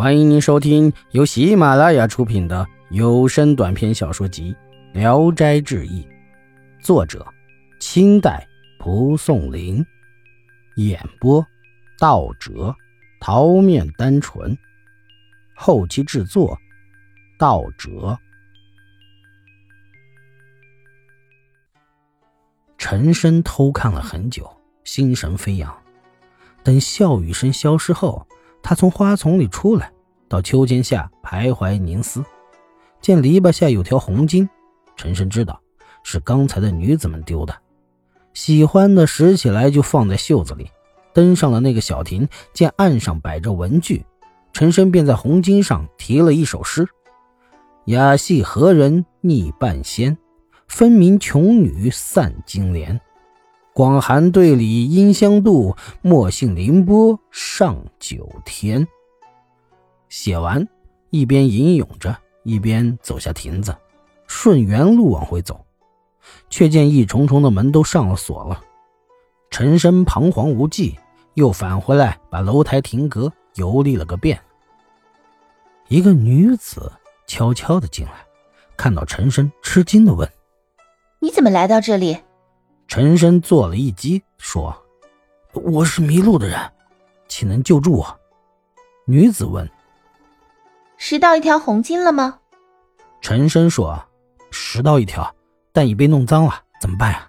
欢迎您收听由喜马拉雅出品的有声短篇小说集《聊斋志异》，作者：清代蒲松龄，演播：道哲、桃面单纯，后期制作：道哲。陈深偷看了很久，心神飞扬。等笑语声消失后。他从花丛里出来，到秋千下徘徊凝思，见篱笆下有条红巾，陈深知道是刚才的女子们丢的，喜欢的拾起来就放在袖子里，登上了那个小亭，见岸上摆着文具，陈深便在红巾上题了一首诗：“雅戏何人逆半仙，分明穷女散金莲。”广寒对里阴香度，莫信凌波上九天。写完，一边吟咏着，一边走下亭子，顺原路往回走，却见一重重的门都上了锁了。陈深彷徨无计，又返回来，把楼台亭阁游历了个遍。一个女子悄悄的进来，看到陈深，吃惊的问：“你怎么来到这里？”陈深做了一击，说：“我是迷路的人，岂能救助我？”女子问：“拾到一条红巾了吗？”陈深说：“拾到一条，但已被弄脏了，怎么办呀？”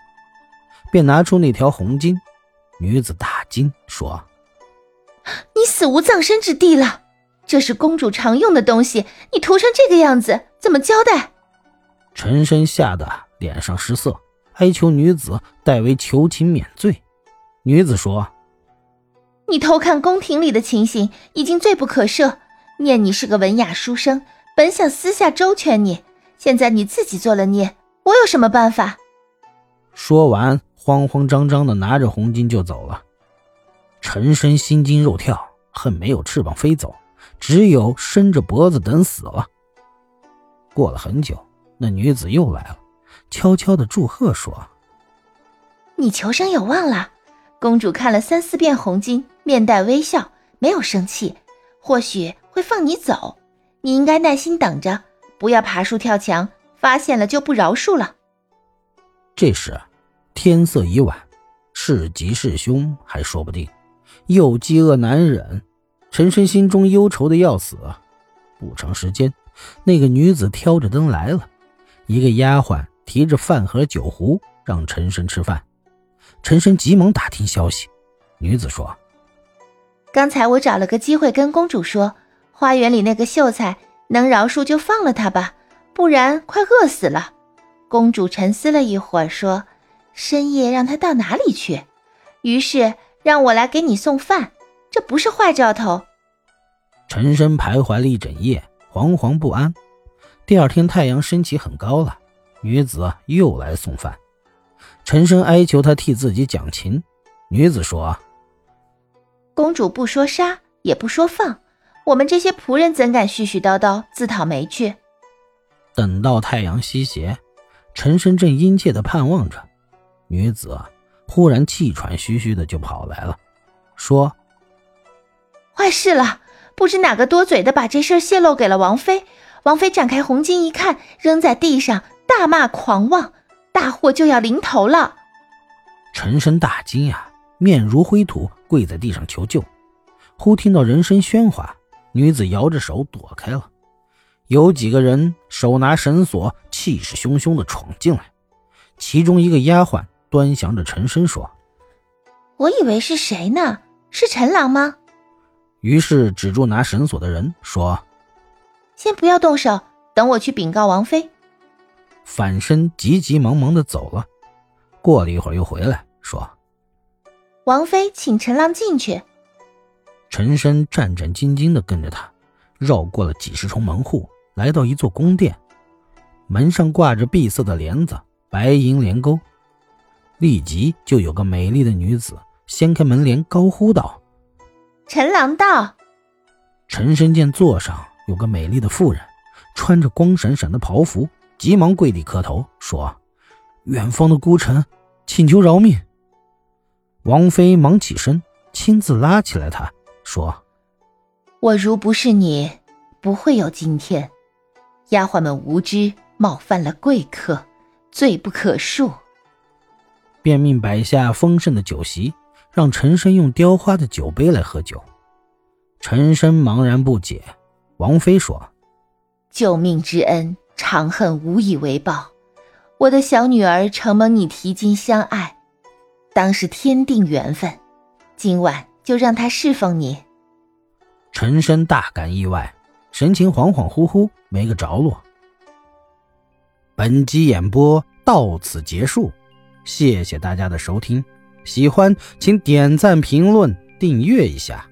便拿出那条红巾。女子大惊，说：“你死无葬身之地了！这是公主常用的东西，你涂成这个样子，怎么交代？”陈深吓得脸上失色。哀求女子代为求情免罪。女子说：“你偷看宫廷里的情形，已经罪不可赦。念你是个文雅书生，本想私下周全你，现在你自己做了孽，我有什么办法？”说完，慌慌张张的拿着红巾就走了。陈深心惊肉跳，恨没有翅膀飞走，只有伸着脖子等死了。过了很久，那女子又来了。悄悄的祝贺说：“你求生有望了。公主看了三四遍红巾，面带微笑，没有生气，或许会放你走。你应该耐心等着，不要爬树跳墙，发现了就不饶恕了。”这时，天色已晚，是吉是凶还说不定，又饥饿难忍，陈深心中忧愁的要死。不长时间，那个女子挑着灯来了，一个丫鬟。提着饭盒、酒壶，让陈深吃饭。陈深急忙打听消息。女子说：“刚才我找了个机会跟公主说，花园里那个秀才能饶恕就放了他吧，不然快饿死了。”公主沉思了一会儿，说：“深夜让他到哪里去？”于是让我来给你送饭，这不是坏兆头。陈深徘徊了一整夜，惶惶不安。第二天太阳升起很高了。女子又来送饭，陈深哀求她替自己讲情。女子说：“公主不说杀，也不说放，我们这些仆人怎敢絮絮叨叨自讨没趣？”等到太阳西斜，陈深正殷切的盼望着，女子忽然气喘吁吁的就跑来了，说：“坏事了！不知哪个多嘴的把这事泄露给了王妃。王妃展开红巾一看，扔在地上。”大骂狂妄，大祸就要临头了。陈深大惊呀，面如灰土，跪在地上求救。忽听到人声喧哗，女子摇着手躲开了。有几个人手拿绳索，气势汹汹地闯进来。其中一个丫鬟端详着陈深说：“我以为是谁呢？是陈郎吗？”于是止住拿绳索的人说：“先不要动手，等我去禀告王妃。”反身急急忙忙的走了，过了一会儿又回来，说：“王妃请陈郎进去。”陈深战战兢兢的跟着他，绕过了几十重门户，来到一座宫殿，门上挂着碧色的帘子，白银帘钩，立即就有个美丽的女子掀开门帘，高呼道：“陈郎到！”陈深见座上有个美丽的妇人，穿着光闪闪的袍服。急忙跪地磕头，说：“远方的孤臣，请求饶命。”王妃忙起身，亲自拉起来他，说：“我如不是你，不会有今天。丫鬟们无知，冒犯了贵客，罪不可恕。便命摆下丰盛的酒席，让陈深用雕花的酒杯来喝酒。陈深茫然不解。王妃说：“救命之恩，长恨无以为报。我的小女儿承蒙你提亲相爱，当是天定缘分。今晚就让他侍奉你。”陈深大感意外，神情恍恍惚惚，没个着落。本集演播到此结束，谢谢大家的收听，喜欢请点赞、评论、订阅一下。